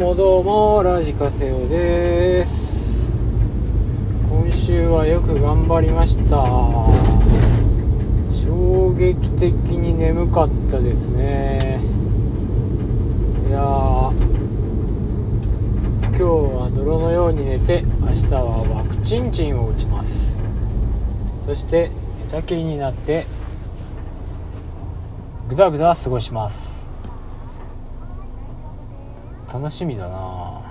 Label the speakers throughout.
Speaker 1: もどうもラジカセオです。今週はよく頑張りました。衝撃的に眠かったですね。いや今日は泥のように寝て明日はワクチンチンを打ちます。そして寝たきりになってぐだぐだ過ごします。楽しみだな。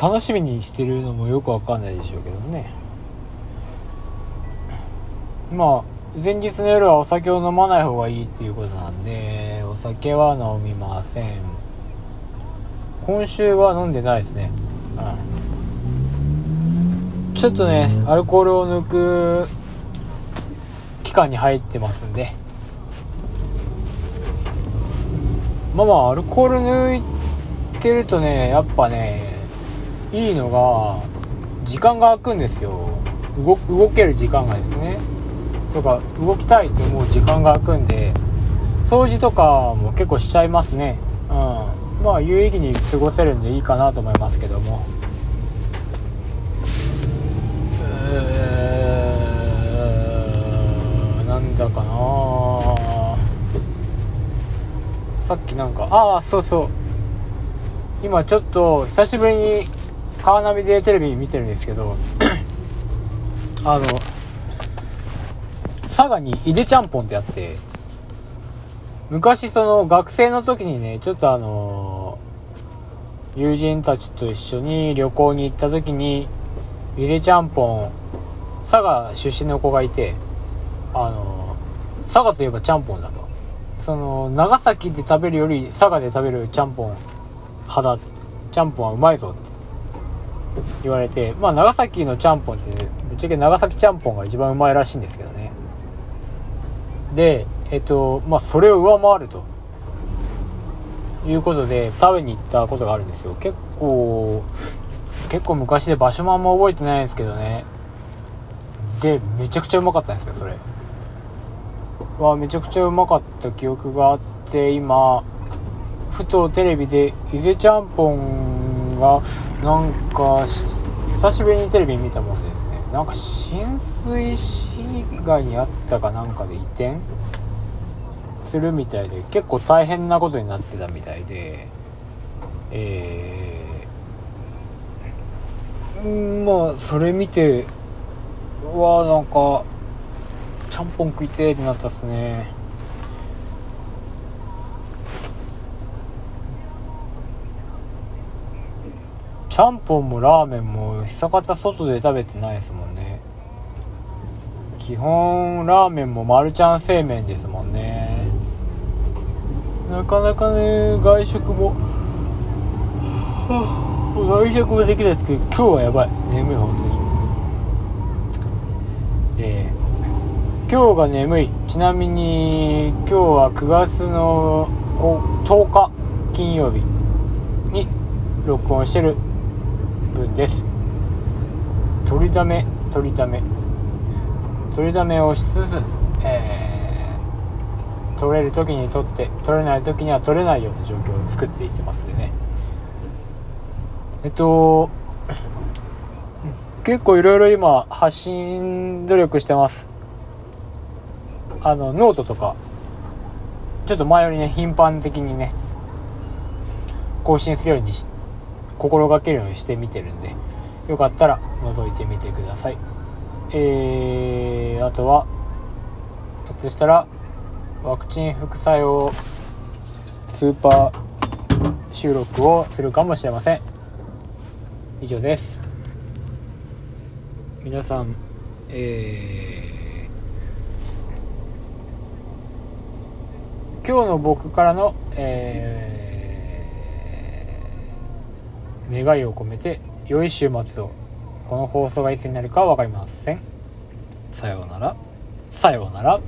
Speaker 1: 楽しみにしてるのもよくわかんないでしょうけどね。まあ前日の夜はお酒を飲まない方がいいっていうことなんでお酒は飲みません。今週は飲んでないですね。うんちょっとねアルコールを抜く期間に入ってますんで。まあまあアルコール抜いてるとねやっぱねいいのが時間が空くんですよ。動動ける時間がですね。とか動きたいと思う時間が空くんで掃除とかも結構しちゃいますね。うん。まあ有意義に過ごせるんでいいかなと思いますけども。えーなんだかなさっきなんかああそうそう。今ちょっと久しぶりにカーナビでテレビ見てるんですけど あの佐賀に井出ちゃんぽんってあって昔その学生の時にねちょっとあの友人たちと一緒に旅行に行った時に井出ちゃんぽん佐賀出身の子がいてあの佐賀といえばちゃんぽんだと。その長崎で食べるより佐賀で食べるちゃんぽん派だちゃんぽんはうまいぞって言われてまあ長崎のちゃんぽんってぶっちゃけ長崎ちゃんぽんが一番うまいらしいんですけどね。でえっとまあそれを上回ると。いうことで食べに行ったことがあるんですよ。結構結構昔で場所もあんま覚えてないんですけどね。でめちゃくちゃうまかったんですよそれ。はめちゃくちゃうまかった記憶があって今ふとテレビでゆでちゃんぽんがなんか久しぶりにテレビ見たもんでですねなんか浸水市街にあったかなんかで移転するみたいで結構大変なことになってたみたいでえー、まあそれ見てうわなんかちゃんぽん食いてーってなったっすね。ちゃんぽんもラーメンも久方外で食べてないですもんね。基本ラーメンもマルちゃん製麺ですもんね。なかなかね外食も外食もできないですけど今日はやばい。眠い本当に。えー、今日が眠い。ちなみに今日は9月の10日金曜日に録音してる分です。取りだめ取りだめ。取りだめをしつつ、えー、取れる時に取って取れない時には取れないような状況を作っていってますんでね。えっと結構いろいろ今発信努力してます。あのノートとかちょっと前よりね頻繁的にね更新するようにして心がけるようにしてみてるんでよかったら覗いてみてください。えー、あとはひょっとしたらワクチン副作用スーパー収録をするかもしれません。以上です。皆さんえー、今日の僕からの、えー、願いを込めて良い週末を。この放送がいつになるかは分かりません。さようなら。さようなら。